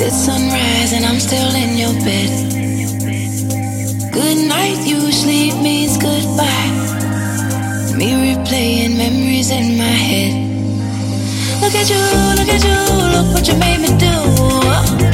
It's sunrise and I'm still in your bed. Good night usually means goodbye. Me replaying memories in my head. Look at you, look at you, look what you made me do.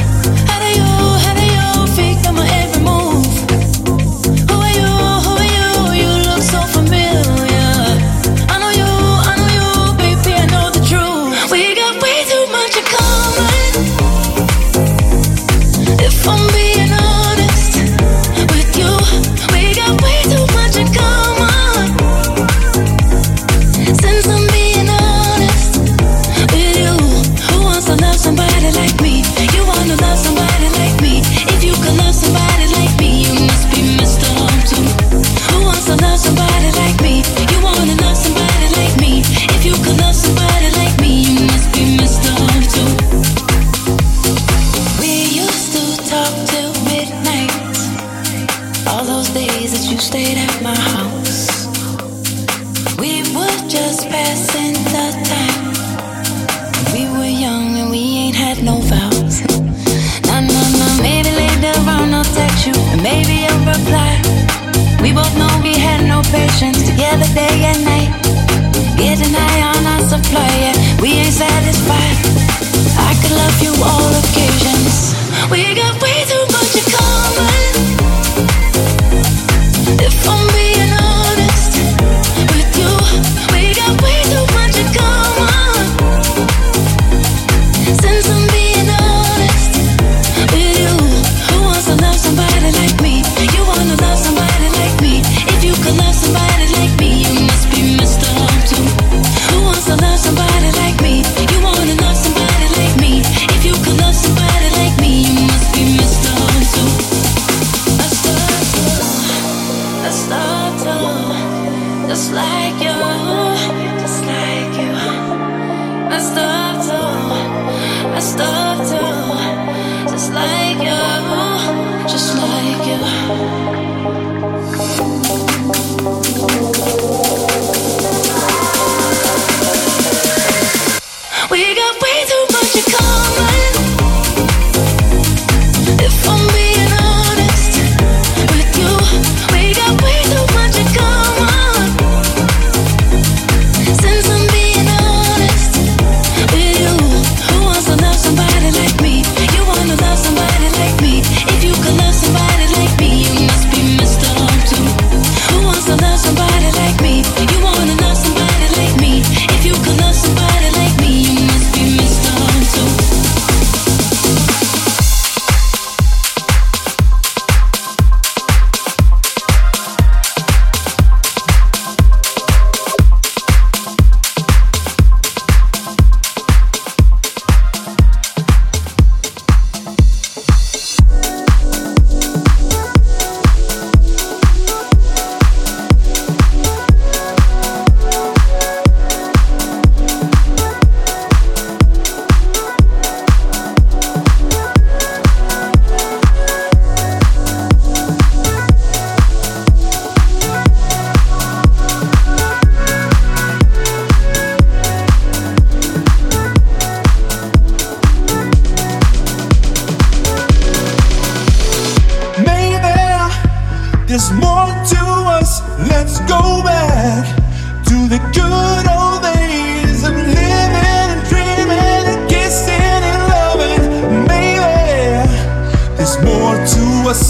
More to us.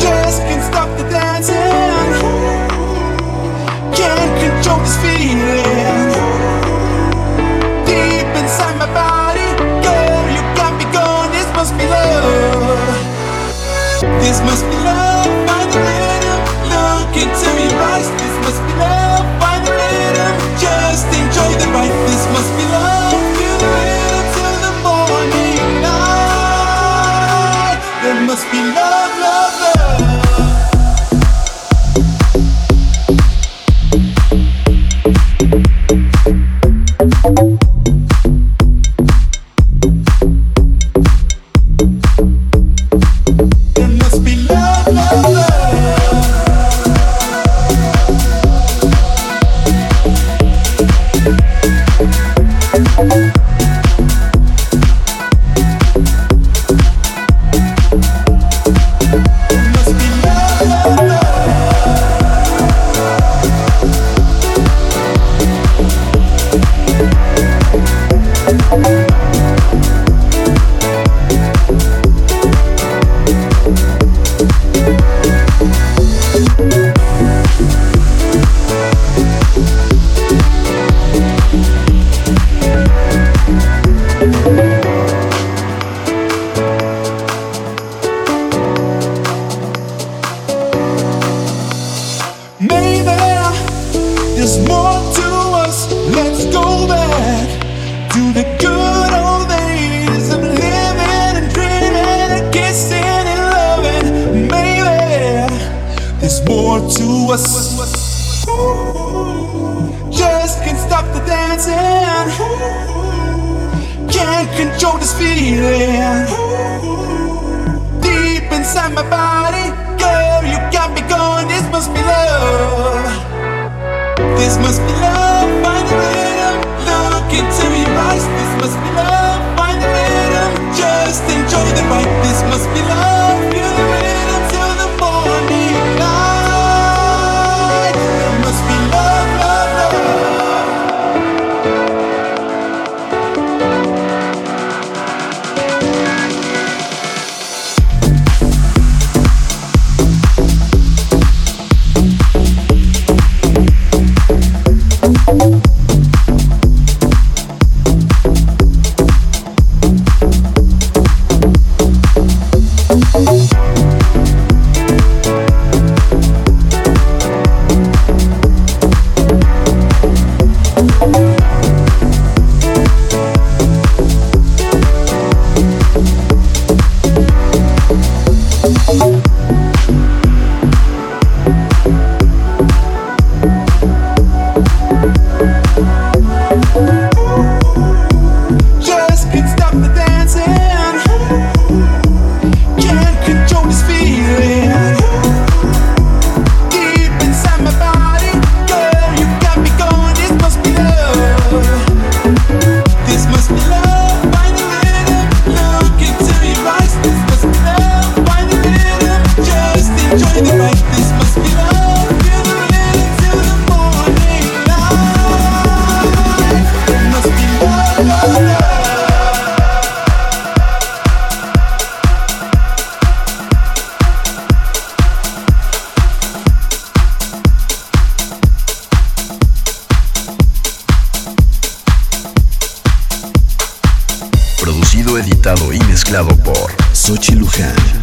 Just can't stop the dancing. Can't control this feeling. Deep inside my body, girl, you got me going. This must be love. This must body, girl. You got me going. This must be love. This must be love. Find the rhythm. Look into your eyes. This must be love. Find the rhythm. Just enjoy the ride. This must be love. mezclado por Sochi Luján.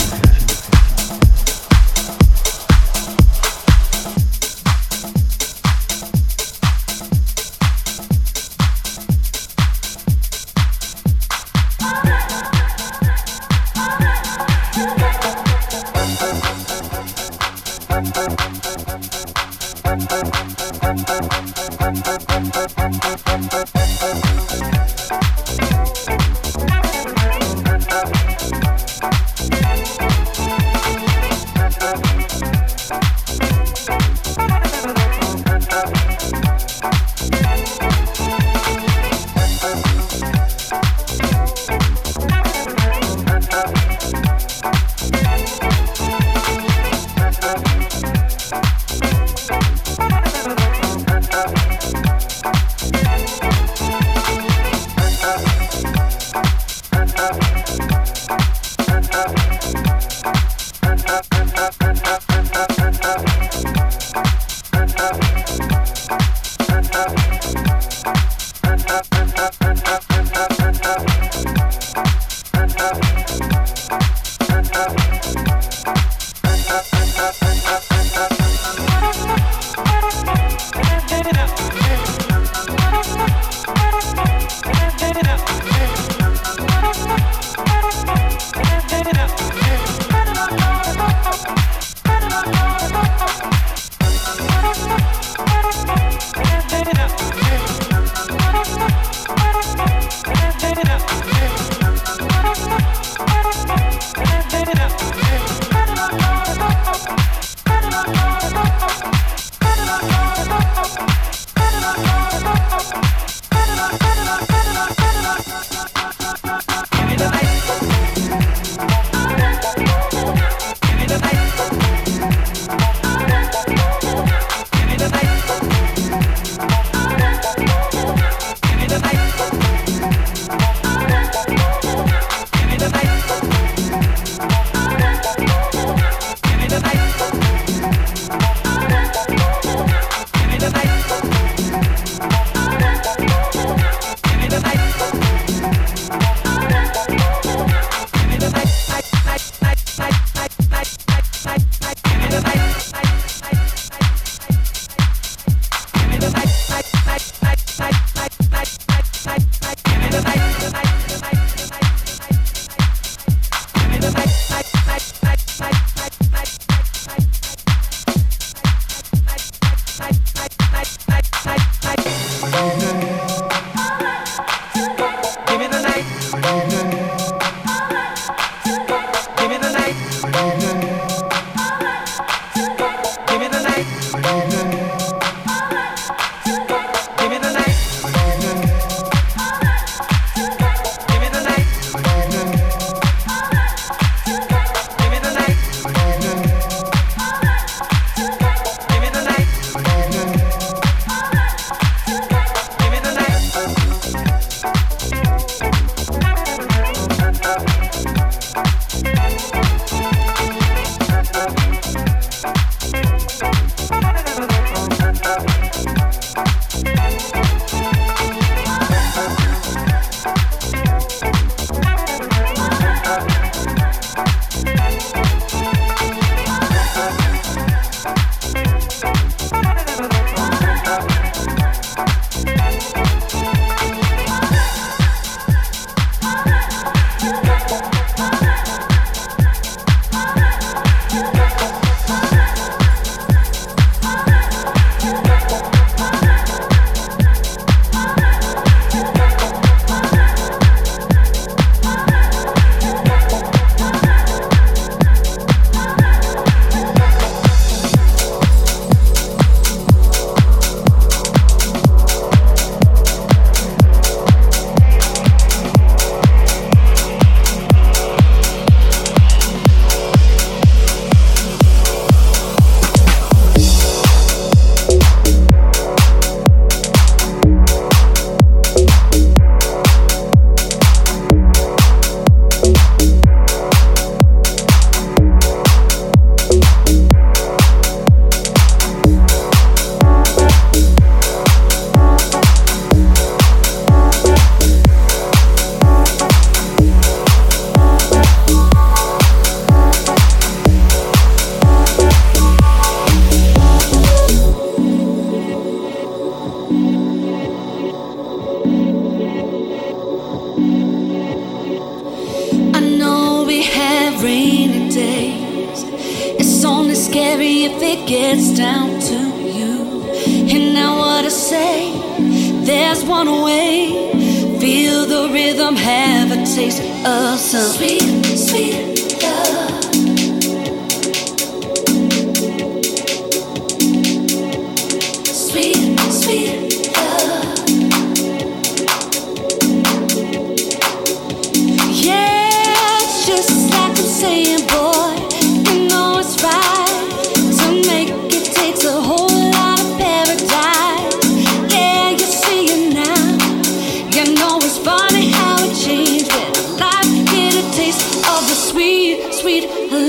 Sweet, sweet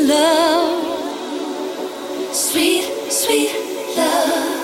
love. Sweet, sweet love.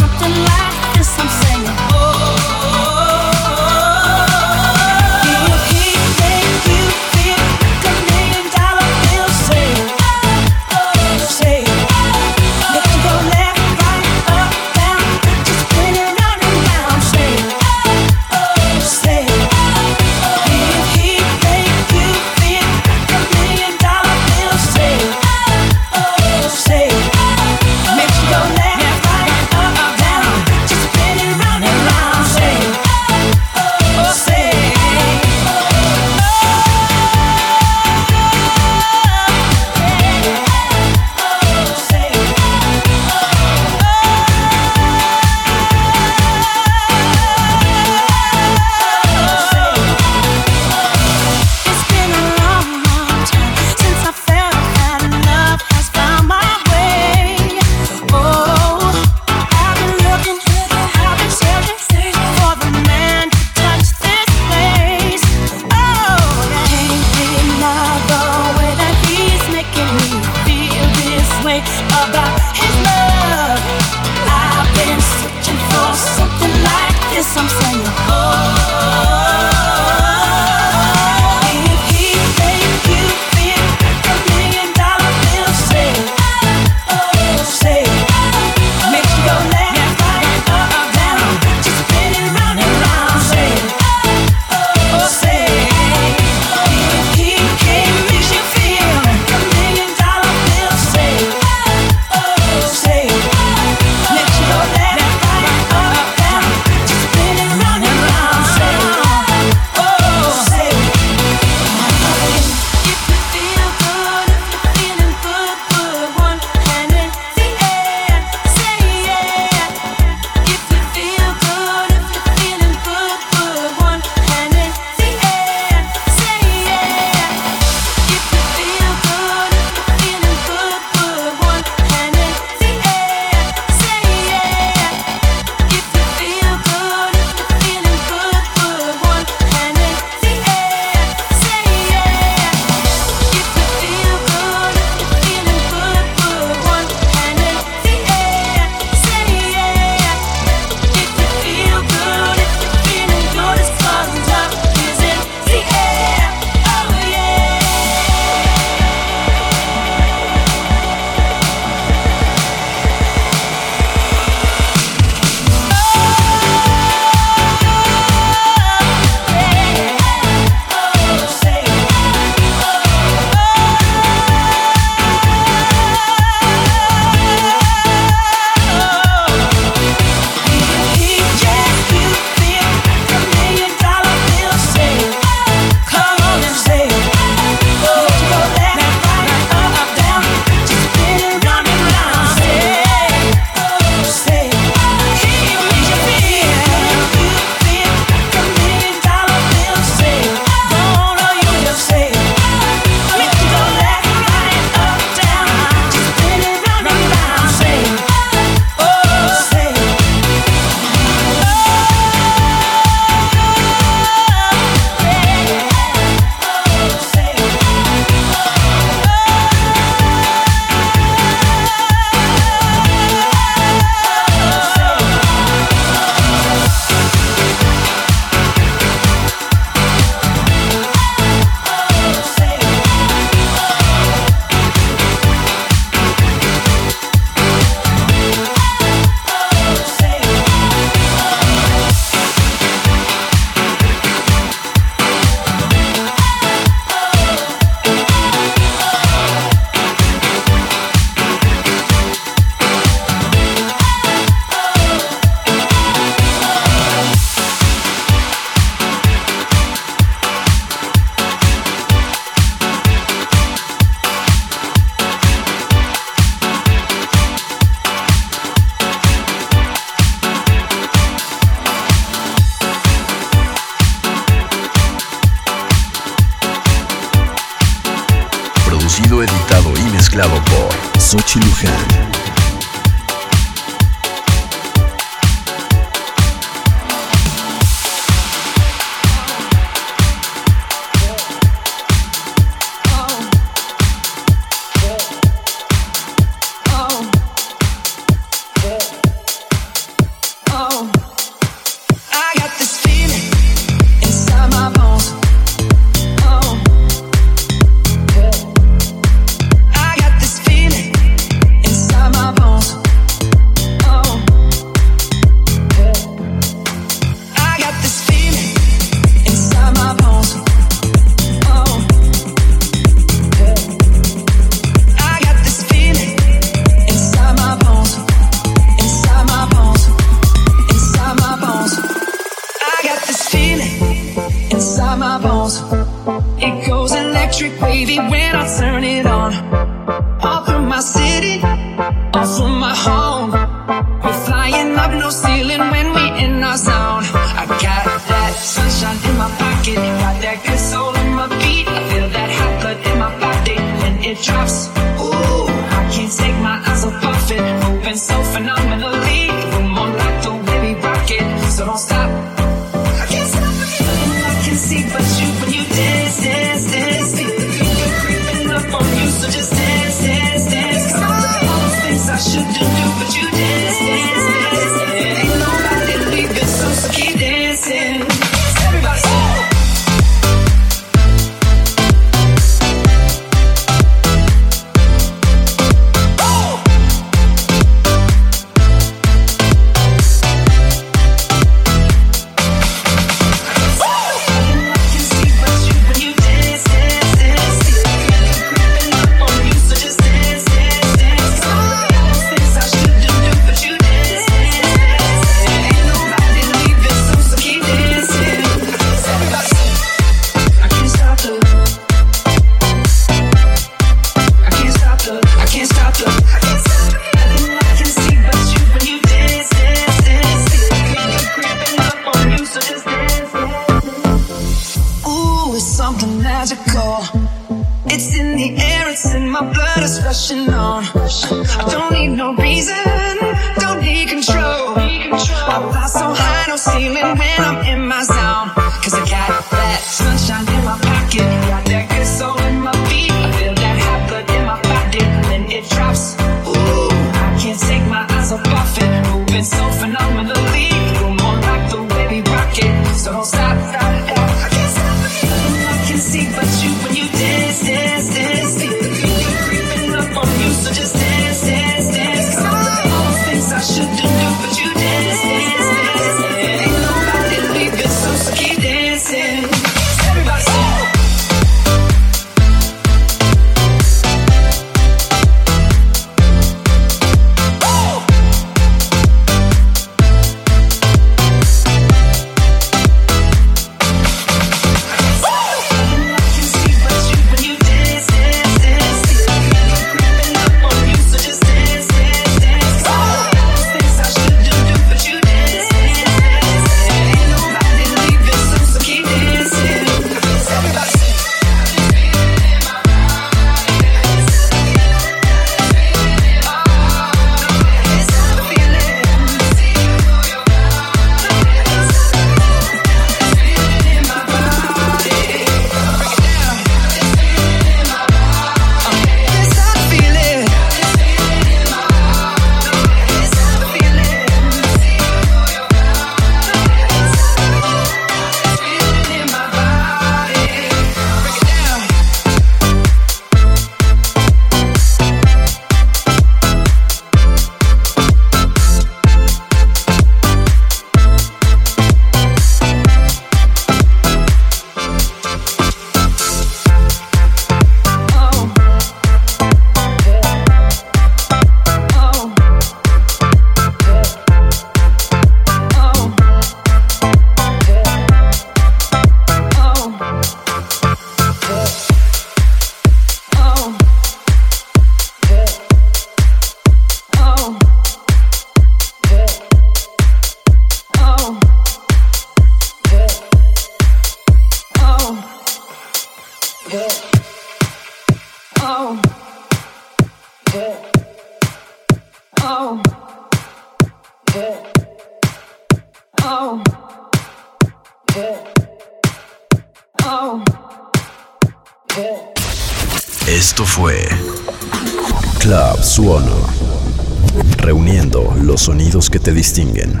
Te distinguen.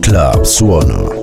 Club Suono.